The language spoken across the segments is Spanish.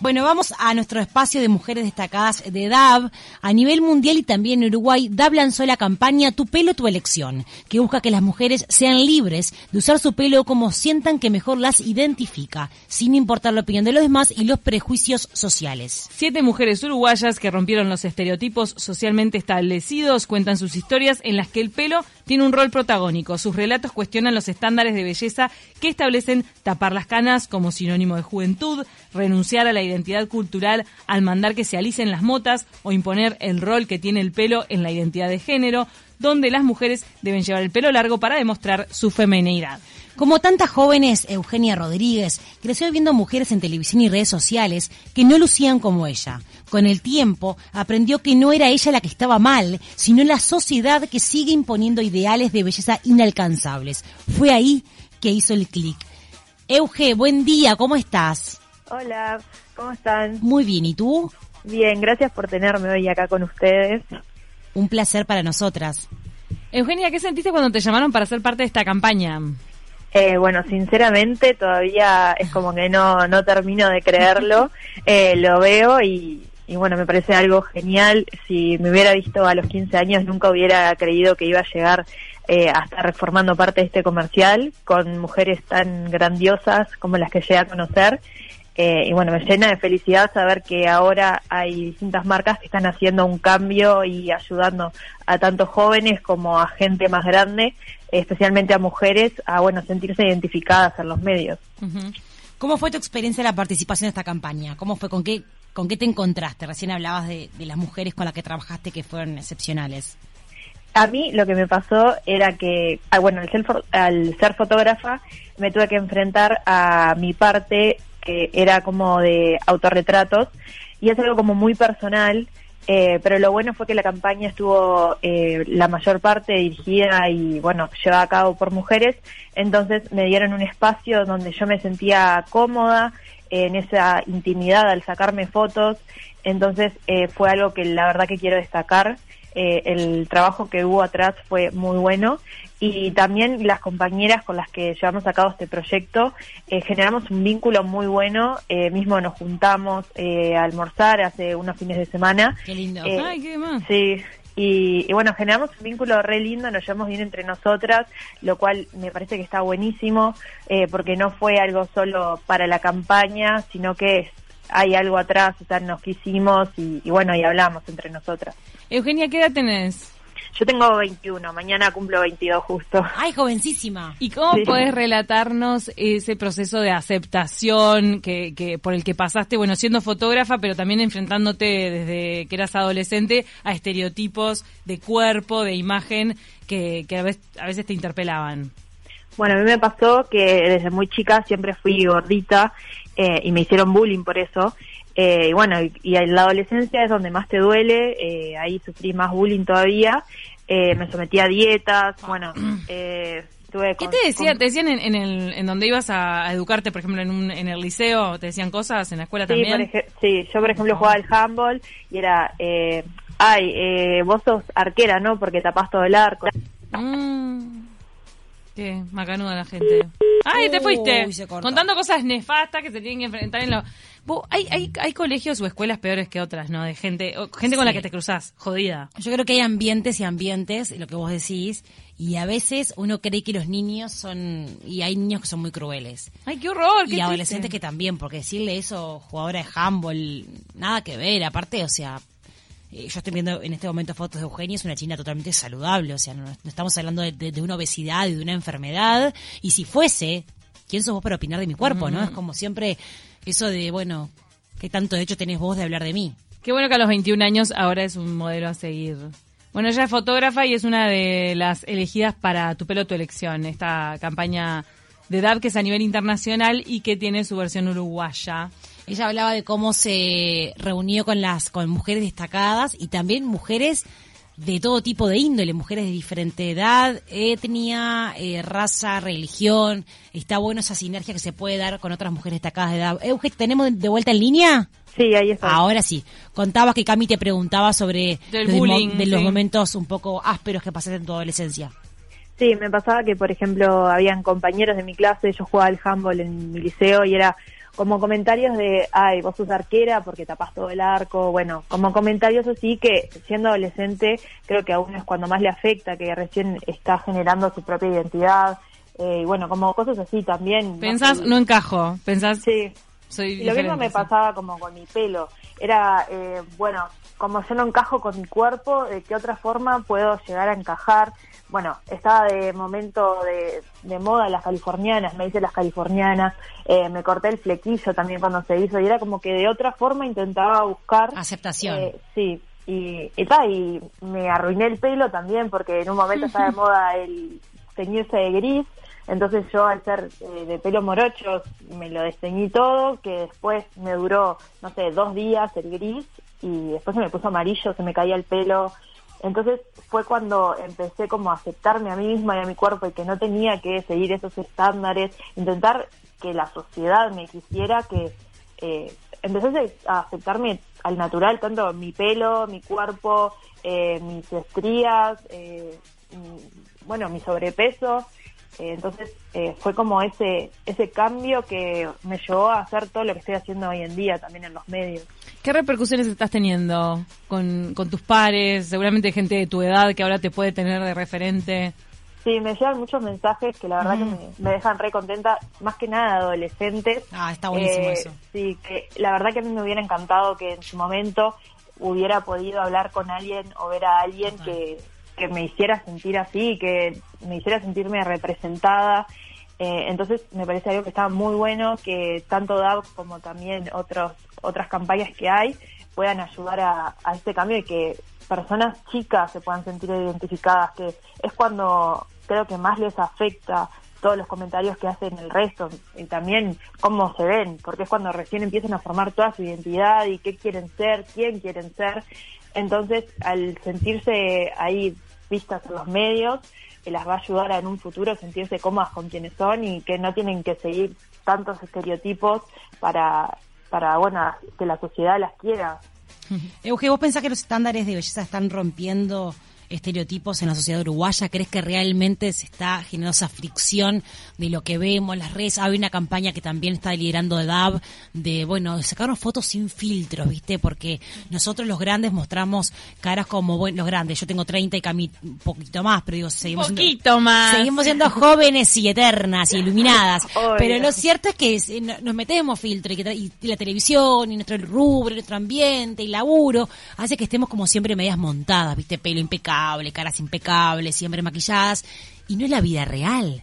Bueno, vamos a nuestro espacio de mujeres destacadas de DAB. A nivel mundial y también en Uruguay, DAB lanzó la campaña Tu pelo, tu elección, que busca que las mujeres sean libres de usar su pelo como sientan que mejor las identifica, sin importar la opinión de los demás y los prejuicios sociales. Siete mujeres uruguayas que rompieron los estereotipos socialmente establecidos cuentan sus historias en las que el pelo tiene un rol protagónico. Sus relatos cuestionan los estándares de belleza que establecen tapar las canas como sinónimo de juventud, renunciar a la identidad cultural al mandar que se alicen las motas o imponer el rol que tiene el pelo en la identidad de género, donde las mujeres deben llevar el pelo largo para demostrar su feminidad. Como tantas jóvenes, Eugenia Rodríguez creció viendo mujeres en televisión y redes sociales que no lucían como ella. Con el tiempo aprendió que no era ella la que estaba mal, sino la sociedad que sigue imponiendo ideales de belleza inalcanzables. Fue ahí que hizo el clic. Euge, buen día, ¿cómo estás? Hola, ¿cómo están? Muy bien, ¿y tú? Bien, gracias por tenerme hoy acá con ustedes. Un placer para nosotras. Eugenia, ¿qué sentiste cuando te llamaron para ser parte de esta campaña? Eh, bueno, sinceramente todavía es como que no, no termino de creerlo. Eh, lo veo y, y bueno, me parece algo genial. Si me hubiera visto a los 15 años, nunca hubiera creído que iba a llegar eh, a estar reformando parte de este comercial con mujeres tan grandiosas como las que llegué a conocer. Eh, y bueno, me llena de felicidad saber que ahora hay distintas marcas que están haciendo un cambio y ayudando a tanto jóvenes como a gente más grande, especialmente a mujeres, a bueno sentirse identificadas en los medios. ¿Cómo fue tu experiencia de la participación en esta campaña? ¿Cómo fue? ¿Con qué, con qué te encontraste? Recién hablabas de, de las mujeres con las que trabajaste que fueron excepcionales. A mí lo que me pasó era que, ah, bueno, al ser, al ser fotógrafa me tuve que enfrentar a mi parte que era como de autorretratos y es algo como muy personal, eh, pero lo bueno fue que la campaña estuvo eh, la mayor parte dirigida y bueno, llevada a cabo por mujeres, entonces me dieron un espacio donde yo me sentía cómoda en esa intimidad al sacarme fotos, entonces eh, fue algo que la verdad que quiero destacar. Eh, el trabajo que hubo atrás fue muy bueno y también las compañeras con las que llevamos a cabo este proyecto eh, generamos un vínculo muy bueno eh, mismo nos juntamos eh, a almorzar hace unos fines de semana Qué lindo. Ay, qué más. sí y, y bueno generamos un vínculo re lindo nos llevamos bien entre nosotras lo cual me parece que está buenísimo eh, porque no fue algo solo para la campaña sino que hay algo atrás o sea nos quisimos y, y bueno y hablamos entre nosotras Eugenia, ¿qué edad tenés? Yo tengo 21 mañana cumplo 22 justo ¡Ay, jovencísima! ¿Y cómo Sí. podés relatarnos ese proceso de aceptación que, que por el que pasaste, bueno, siendo fotógrafa, pero también enfrentándote desde que eras adolescente a estereotipos de cuerpo, de imagen que, que a, veces, a veces te interpelaban? Bueno, a mí me pasó que desde muy chica siempre fui gordita eh, y me hicieron bullying por eso. Eh, y bueno, y, y en la adolescencia es donde más te duele, eh, ahí sufrí más bullying todavía. Eh, me sometí a dietas, bueno, eh, tuve ¿Qué con- te decían? con- ¿Te decían en, en el, en donde ibas a, a educarte, por ejemplo, en, un, en el liceo? ¿Te decían cosas? ¿En la escuela Sí, también? sí, yo por ejemplo jugaba al handball y era, eh, ay, eh, vos sos arquera, ¿no? Porque tapás todo el arco. Mm. Qué macanuda la gente. ¡Ay, te fuiste! Contando cosas nefastas que se tienen que enfrentar en lo... Hay, hay, hay colegios o escuelas peores que otras, ¿no? De gente, gente con la que te cruzás, jodida. Yo creo que hay ambientes y ambientes, lo que vos decís, y a veces uno cree que los niños son, y hay niños que son muy crueles. ¡Ay, qué horror! qué Y adolescentes que también, porque decirle eso, jugadora de handball, nada que ver, aparte, o sea, eh, yo estoy viendo en este momento fotos de Eugenia, es una china totalmente saludable, o sea, no, no estamos hablando de, de- de una obesidad y de una enfermedad, y si fuese, ¿quién sos vos para opinar de mi cuerpo, no? Es como siempre eso de, bueno, ¿qué tanto de hecho tenés vos de hablar de mí? Qué bueno que a los 21 años ahora es un modelo a seguir. Bueno, ella es fotógrafa y es una de las elegidas para Tu pelo, tu elección, esta campaña de DAB que es a nivel internacional y que tiene su versión uruguaya. Ella hablaba de cómo se reunió con las con mujeres destacadas y también mujeres de todo tipo de índole, mujeres de diferente edad, etnia, eh, raza, religión. Está bueno esa sinergia que se puede dar con otras mujeres destacadas de edad. Euge, ¿tenemos de vuelta en línea? Sí, ahí está. Ahora sí. Contabas que Cami te preguntaba sobre Del los, bullying, de los sí. momentos un poco ásperos que pasaste en tu adolescencia. Sí, me pasaba que, por ejemplo, habían compañeros de mi clase, yo jugaba al handball en mi liceo y era como comentarios de, ay, vos sos arquera porque tapás todo el arco, bueno, como comentarios así que siendo adolescente creo que a uno es cuando más le afecta, que recién está generando su propia identidad, eh, y bueno, como cosas así también. Pensás, no, encajo, pensás... Sí. Soy lo mismo me pasaba como con mi pelo, era, eh, bueno, como yo no encajo con mi cuerpo, ¿de qué otra forma puedo llegar a encajar? Bueno, estaba de momento de, de moda las californianas, me hice las californianas, eh, me corté el flequillo también cuando se hizo y era como que de otra forma intentaba buscar aceptación. Eh, sí, y, y, y me arruiné el pelo también porque en un momento estaba de moda el teñirse de gris, entonces yo al ser eh, de pelo morocho me lo desteñí todo, que después me duró, no sé, dos días el gris y después se me puso amarillo, se me caía el pelo, entonces fue cuando empecé como a aceptarme a mí misma y a mi cuerpo y que no tenía que seguir esos estándares, intentar que la sociedad me quisiera, que eh, empecé a aceptarme al natural, tanto mi pelo, mi cuerpo, eh, mis estrías, eh, bueno, mi sobrepeso. Eh, entonces eh, fue como ese, ese cambio que me llevó a hacer todo lo que estoy haciendo hoy en día también en los medios. ¿Qué repercusiones estás teniendo con, con tus pares? Seguramente gente de tu edad que ahora te puede tener de referente. Sí, me llegan muchos mensajes que la verdad que mm. me, dejan re contenta, más que nada adolescentes. Ah, está buenísimo eh, eso. Sí, que la verdad que a mí me hubiera encantado que en su momento hubiera podido hablar con alguien o ver a alguien que, que me hiciera sentir así, que me hiciera sentirme representada. Eh, entonces me parece algo que está muy bueno, que tanto DAO como también otros otras campañas que hay puedan ayudar a, este cambio y que personas chicas se puedan sentir identificadas, que es cuando creo que más les afecta todos los comentarios que hacen el resto y también cómo se ven, porque es cuando recién empiezan a formar toda su identidad y qué quieren ser, quién quieren ser. Entonces, al sentirse ahí vistas en los medios, eh, las va a ayudar a en un futuro sentirse cómodas con quienes son y que no tienen que seguir tantos estereotipos para para, bueno, que la sociedad las quiera. Eugenio, ¿vos pensás que los estándares de belleza están rompiendo estereotipos en la sociedad uruguaya? ¿Crees que realmente se está generando esa fricción de lo que vemos en las redes? Hay una campaña que también está liderando DAB de, bueno, sacarnos fotos sin filtros, ¿viste? Porque nosotros los grandes mostramos caras como, bueno, los grandes, yo tengo 30 y Cami un poquito más, pero digo, seguimos siendo, más. Seguimos siendo jóvenes y eternas y iluminadas. pero lo cierto es que nos metemos filtro y, la televisión y nuestro rubro, y nuestro ambiente y laburo hace que estemos como siempre medias montadas, ¿viste? Pelo impecable caras impecables, siempre maquilladas, y no es la vida real.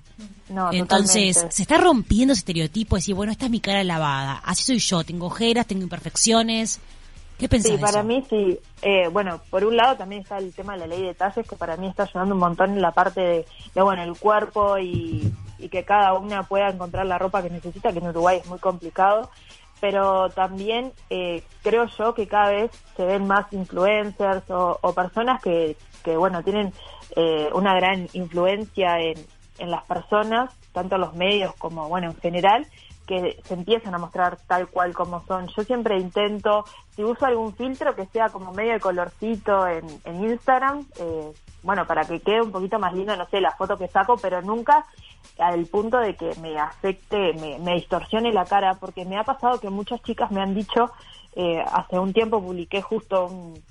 Entonces, se está rompiendo ese estereotipo de decir, bueno, esta es mi cara lavada, así soy yo, tengo ojeras, tengo imperfecciones. ¿Qué pensás? Sí, para mí sí. Eh, bueno, por un lado también está el tema de la ley de talles, que para mí está ayudando un montón en la parte de, de bueno, el cuerpo y, y que cada una pueda encontrar la ropa que necesita, que en Uruguay es muy complicado pero también eh, creo yo que cada vez se ven más influencers o, personas que, que, bueno, tienen eh, una gran influencia en, en las personas, tanto los medios como, bueno, en general, que se empiezan a mostrar tal cual como son. Yo siempre intento, si uso algún filtro que sea como medio de colorcito en, en Instagram, eh, bueno, para que quede un poquito más lindo, no sé, la foto que saco, pero nunca al punto de que me afecte, me, me distorsione la cara, porque me ha pasado que muchas chicas me han dicho, eh, hace un tiempo publiqué justo un,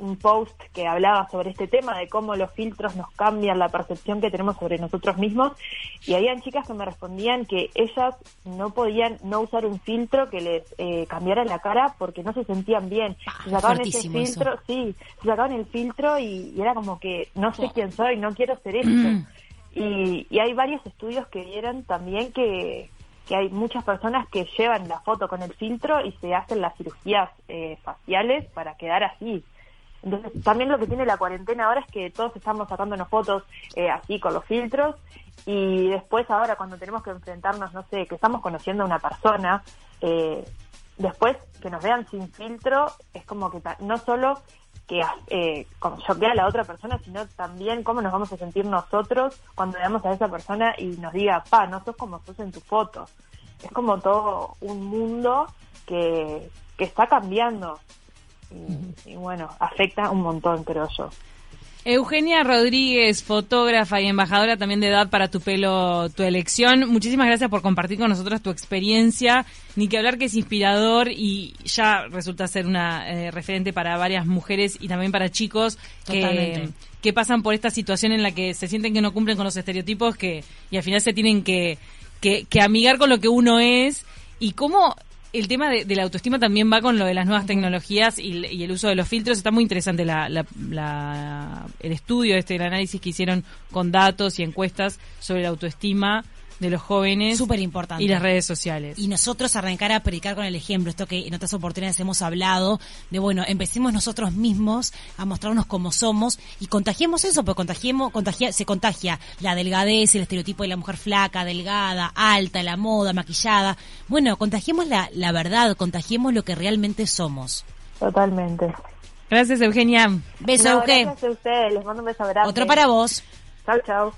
un post que hablaba sobre este tema de cómo los filtros nos cambian la percepción que tenemos sobre nosotros mismos y habían chicas que me respondían que ellas no podían no usar un filtro que les eh, cambiara la cara porque no se sentían bien. Ah, se sacaban ese filtro sí se sacaban el filtro y, era como que no sé quién soy no quiero ser esto. Y, y hay varios estudios que vieron también que que hay muchas personas que llevan la foto con el filtro y se hacen las cirugías eh, faciales para quedar así. Entonces, también lo que tiene la cuarentena ahora es que todos estamos sacándonos fotos eh, así con los filtros y después ahora cuando tenemos que enfrentarnos, no sé, que estamos conociendo a una persona, eh, después que nos vean sin filtro es como que no solo que eh, choquea a la otra persona, sino también cómo nos vamos a sentir nosotros cuando veamos a esa persona y nos diga, pa, no sos como sos en tu foto. Es como todo un mundo que, que está cambiando y, bueno, afecta un montón, creo yo. Eugenia Rodríguez, fotógrafa y embajadora también de Edad para tu pelo, tu elección. Muchísimas gracias por compartir con nosotros tu experiencia. Ni que hablar que es inspirador y ya resulta ser una eh, referente para varias mujeres y también para chicos que, que, pasan por esta situación en la que se sienten que no cumplen con los estereotipos que y al final se tienen que, que, que amigar con lo que uno es y cómo el tema de, la autoestima también va con lo de las nuevas tecnologías y, el uso de los filtros. Está muy interesante la, el estudio, este, el análisis que hicieron con datos y encuestas sobre la autoestima de los jóvenes. Súper importante. Y las redes sociales. Y nosotros arrancar a predicar con el ejemplo, esto que en otras oportunidades hemos hablado, de bueno, empecemos nosotros mismos a mostrarnos como somos y contagiemos eso, porque contagiemos, contagia, se contagia la delgadez, el estereotipo de la mujer flaca, delgada, alta, la moda, maquillada. Bueno, contagiemos la, la verdad, contagiemos lo que realmente somos. Totalmente. Gracias, Eugenia. Beso, Gracias a ustedes, les mando un beso grande. Otro para vos. Chao, chao.